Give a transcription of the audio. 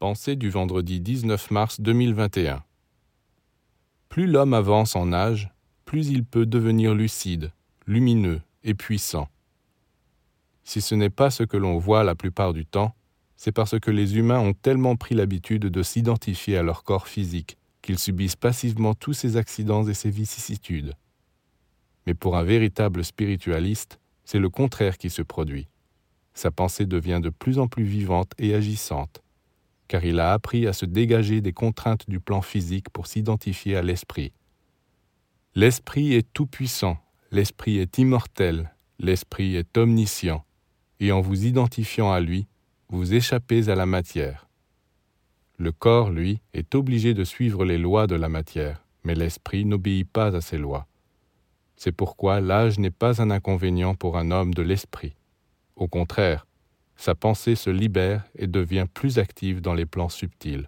Pensée du vendredi 19 mars 2021. Plus l'homme avance en âge, plus il peut devenir lucide, lumineux et puissant. Si ce n'est pas ce que l'on voit la plupart du temps, c'est parce que les humains ont tellement pris l'habitude de s'identifier à leur corps physique qu'ils subissent passivement tous ces accidents et ces vicissitudes. Mais pour un véritable spiritualiste, c'est le contraire qui se produit. Sa pensée devient de plus en plus vivante et agissante, car il a appris à se dégager des contraintes du plan physique pour s'identifier à l'esprit. L'esprit est tout-puissant, l'esprit est immortel, l'esprit est omniscient, et en vous identifiant à lui, vous échappez à la matière. Le corps, lui, est obligé de suivre les lois de la matière, mais l'esprit n'obéit pas à ces lois. C'est pourquoi l'âge n'est pas un inconvénient pour un homme de l'esprit. Au contraire, sa pensée se libère et devient plus active dans les plans subtils.